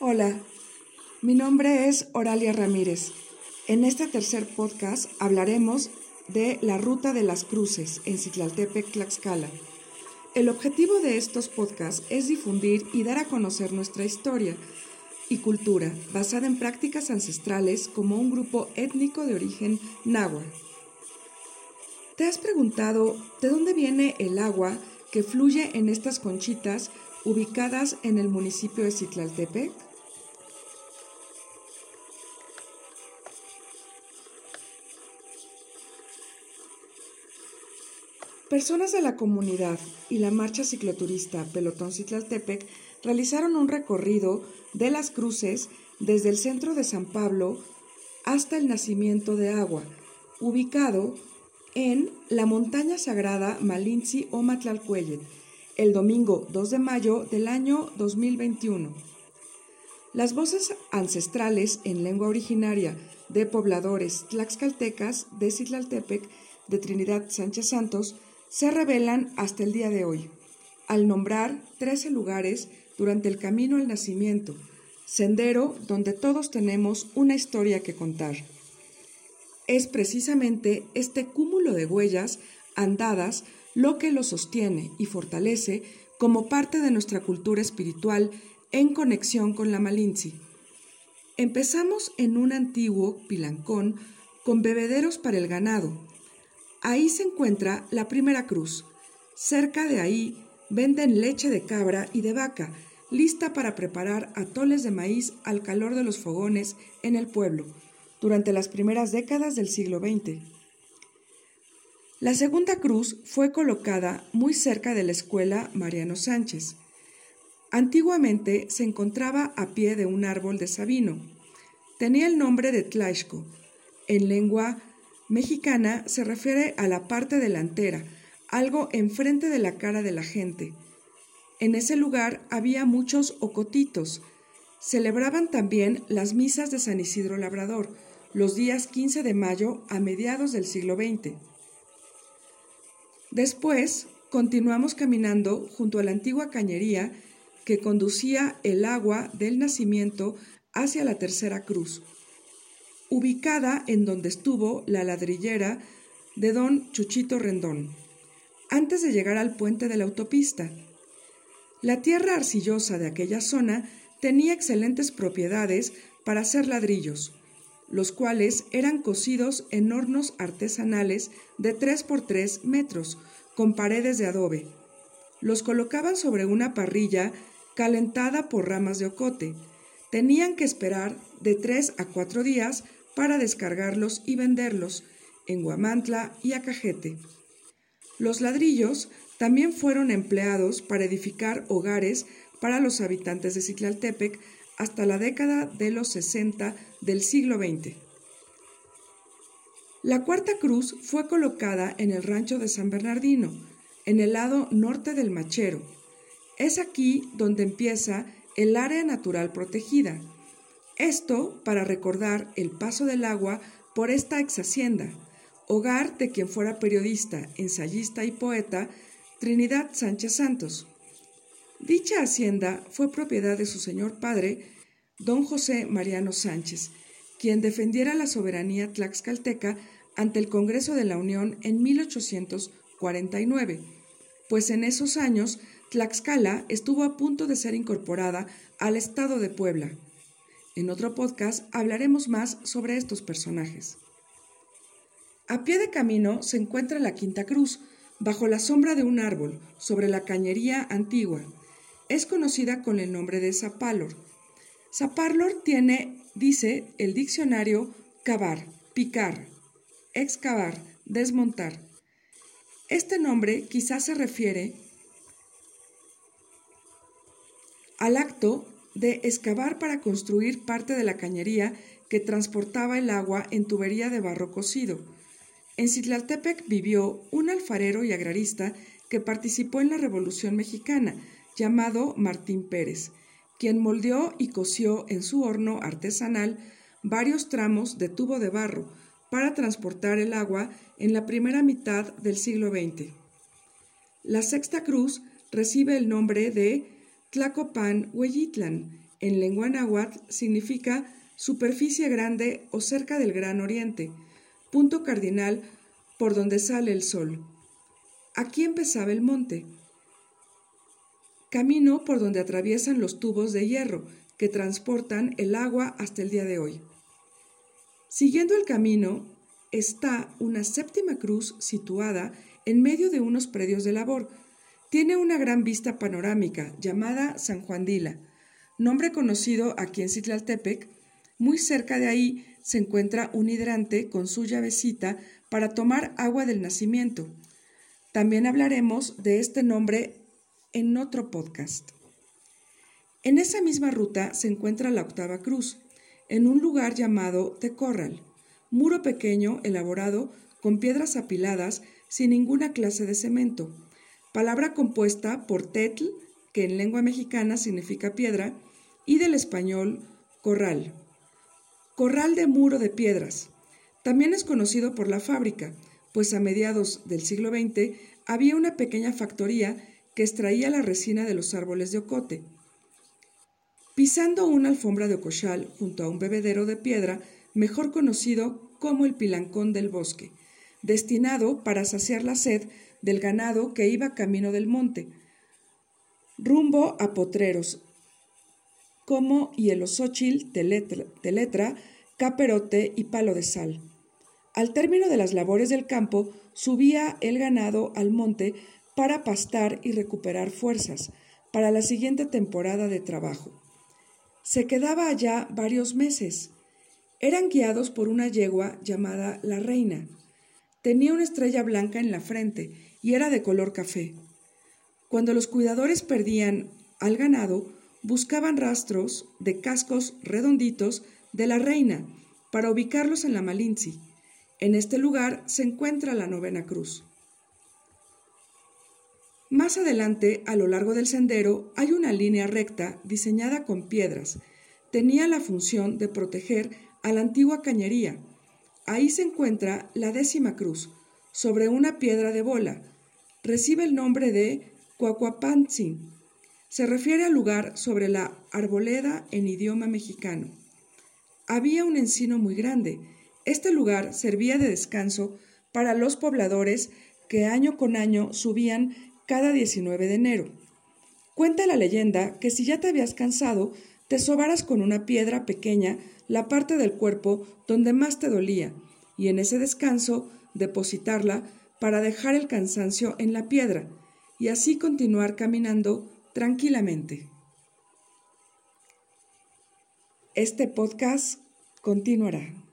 Hola, mi nombre es Oralia Ramírez. En este tercer podcast hablaremos de la Ruta de las Cruces en Citlaltepec, Tlaxcala. El objetivo de estos podcasts es difundir y dar a conocer nuestra historia y cultura basada en prácticas ancestrales como un grupo étnico de origen náhuatl. ¿Te has preguntado de dónde viene el agua que fluye en estas conchitas ubicadas en el municipio de Citlaltepec? Personas de la comunidad y la marcha cicloturista Pelotón Citlaltepec realizaron un recorrido de las cruces desde el centro de San Pablo hasta el nacimiento de agua, ubicado en la montaña sagrada Malinzi o Matlalcuellet, el domingo 2 de mayo del año 2021. Las voces ancestrales en lengua originaria de pobladores tlaxcaltecas de Citlaltepec de Trinidad Sánchez Santos se revelan hasta el día de hoy, al nombrar 13 lugares durante el camino al nacimiento, sendero donde todos tenemos una historia que contar. Es precisamente este cúmulo de huellas andadas lo que lo sostiene y fortalece como parte de nuestra cultura espiritual en conexión con la Malinzi. Empezamos en un antiguo pilancón con bebederos para el ganado, Ahí se encuentra la primera cruz. Cerca de ahí venden leche de cabra y de vaca, lista para preparar atoles de maíz al calor de los fogones en el pueblo, durante las primeras décadas del siglo XX. La segunda cruz fue colocada muy cerca de la escuela Mariano Sánchez. Antiguamente se encontraba a pie de un árbol de sabino. Tenía el nombre de Tlaixco, en lengua Mexicana se refiere a la parte delantera, algo enfrente de la cara de la gente. En ese lugar había muchos ocotitos. Celebraban también las misas de San Isidro Labrador, los días 15 de mayo a mediados del siglo XX. Después, continuamos caminando junto a la antigua cañería que conducía el agua del nacimiento hacia la tercera cruz ubicada en donde estuvo la ladrillera de don Chuchito Rendón, antes de llegar al puente de la autopista. La tierra arcillosa de aquella zona tenía excelentes propiedades para hacer ladrillos, los cuales eran cocidos en hornos artesanales de 3 por 3 metros, con paredes de adobe. Los colocaban sobre una parrilla calentada por ramas de ocote. Tenían que esperar de 3 a 4 días para descargarlos y venderlos en Guamantla y Acajete. Los ladrillos también fueron empleados para edificar hogares para los habitantes de Citlaltepec hasta la década de los 60 del siglo XX. La cuarta cruz fue colocada en el rancho de San Bernardino, en el lado norte del Machero. Es aquí donde empieza el área natural protegida, esto para recordar el paso del agua por esta ex hacienda, hogar de quien fuera periodista, ensayista y poeta Trinidad Sánchez Santos. Dicha hacienda fue propiedad de su señor padre, don José Mariano Sánchez, quien defendiera la soberanía tlaxcalteca ante el Congreso de la Unión en 1849, pues en esos años Tlaxcala estuvo a punto de ser incorporada al Estado de Puebla. En otro podcast hablaremos más sobre estos personajes. A pie de camino se encuentra la Quinta Cruz, bajo la sombra de un árbol, sobre la cañería antigua. Es conocida con el nombre de Zapalor. Zapalor tiene, dice el diccionario, cavar, picar, excavar, desmontar. Este nombre quizás se refiere al acto de excavar para construir parte de la cañería que transportaba el agua en tubería de barro cocido. En Citlaltepec vivió un alfarero y agrarista que participó en la Revolución Mexicana, llamado Martín Pérez, quien moldeó y cosió en su horno artesanal varios tramos de tubo de barro para transportar el agua en la primera mitad del siglo XX. La Sexta Cruz recibe el nombre de Tlacopan Hueyitlan, en lengua náhuatl significa superficie grande o cerca del gran oriente, punto cardinal por donde sale el sol. Aquí empezaba el monte, camino por donde atraviesan los tubos de hierro que transportan el agua hasta el día de hoy. Siguiendo el camino está una séptima cruz situada en medio de unos predios de labor. Tiene una gran vista panorámica llamada San Juan Dila, nombre conocido aquí en Citlaltepec. Muy cerca de ahí se encuentra un hidrante con su llavecita para tomar agua del nacimiento. También hablaremos de este nombre en otro podcast. En esa misma ruta se encuentra la octava cruz, en un lugar llamado Tecorral, muro pequeño elaborado con piedras apiladas sin ninguna clase de cemento, palabra compuesta por tetl, que en lengua mexicana significa piedra, y del español corral. Corral de muro de piedras. También es conocido por la fábrica, pues a mediados del siglo XX había una pequeña factoría que extraía la resina de los árboles de ocote. Pisando una alfombra de ocochal junto a un bebedero de piedra, mejor conocido como el pilancón del bosque, destinado para saciar la sed del ganado que iba camino del monte, rumbo a potreros, como hielosóchil, teletra, teletra, caperote y palo de sal. Al término de las labores del campo, subía el ganado al monte para pastar y recuperar fuerzas para la siguiente temporada de trabajo. Se quedaba allá varios meses. Eran guiados por una yegua llamada la reina. Tenía una estrella blanca en la frente y era de color café. Cuando los cuidadores perdían al ganado, buscaban rastros de cascos redonditos de la reina para ubicarlos en la Malinzi. En este lugar se encuentra la novena cruz. Más adelante, a lo largo del sendero, hay una línea recta diseñada con piedras. Tenía la función de proteger a la antigua cañería. Ahí se encuentra la décima cruz, sobre una piedra de bola. Recibe el nombre de Cuacuapantzin. Se refiere al lugar sobre la arboleda en idioma mexicano. Había un encino muy grande. Este lugar servía de descanso para los pobladores que año con año subían cada 19 de enero. Cuenta la leyenda que si ya te habías cansado, te sobaras con una piedra pequeña la parte del cuerpo donde más te dolía, y en ese descanso depositarla para dejar el cansancio en la piedra, y así continuar caminando tranquilamente. Este podcast continuará.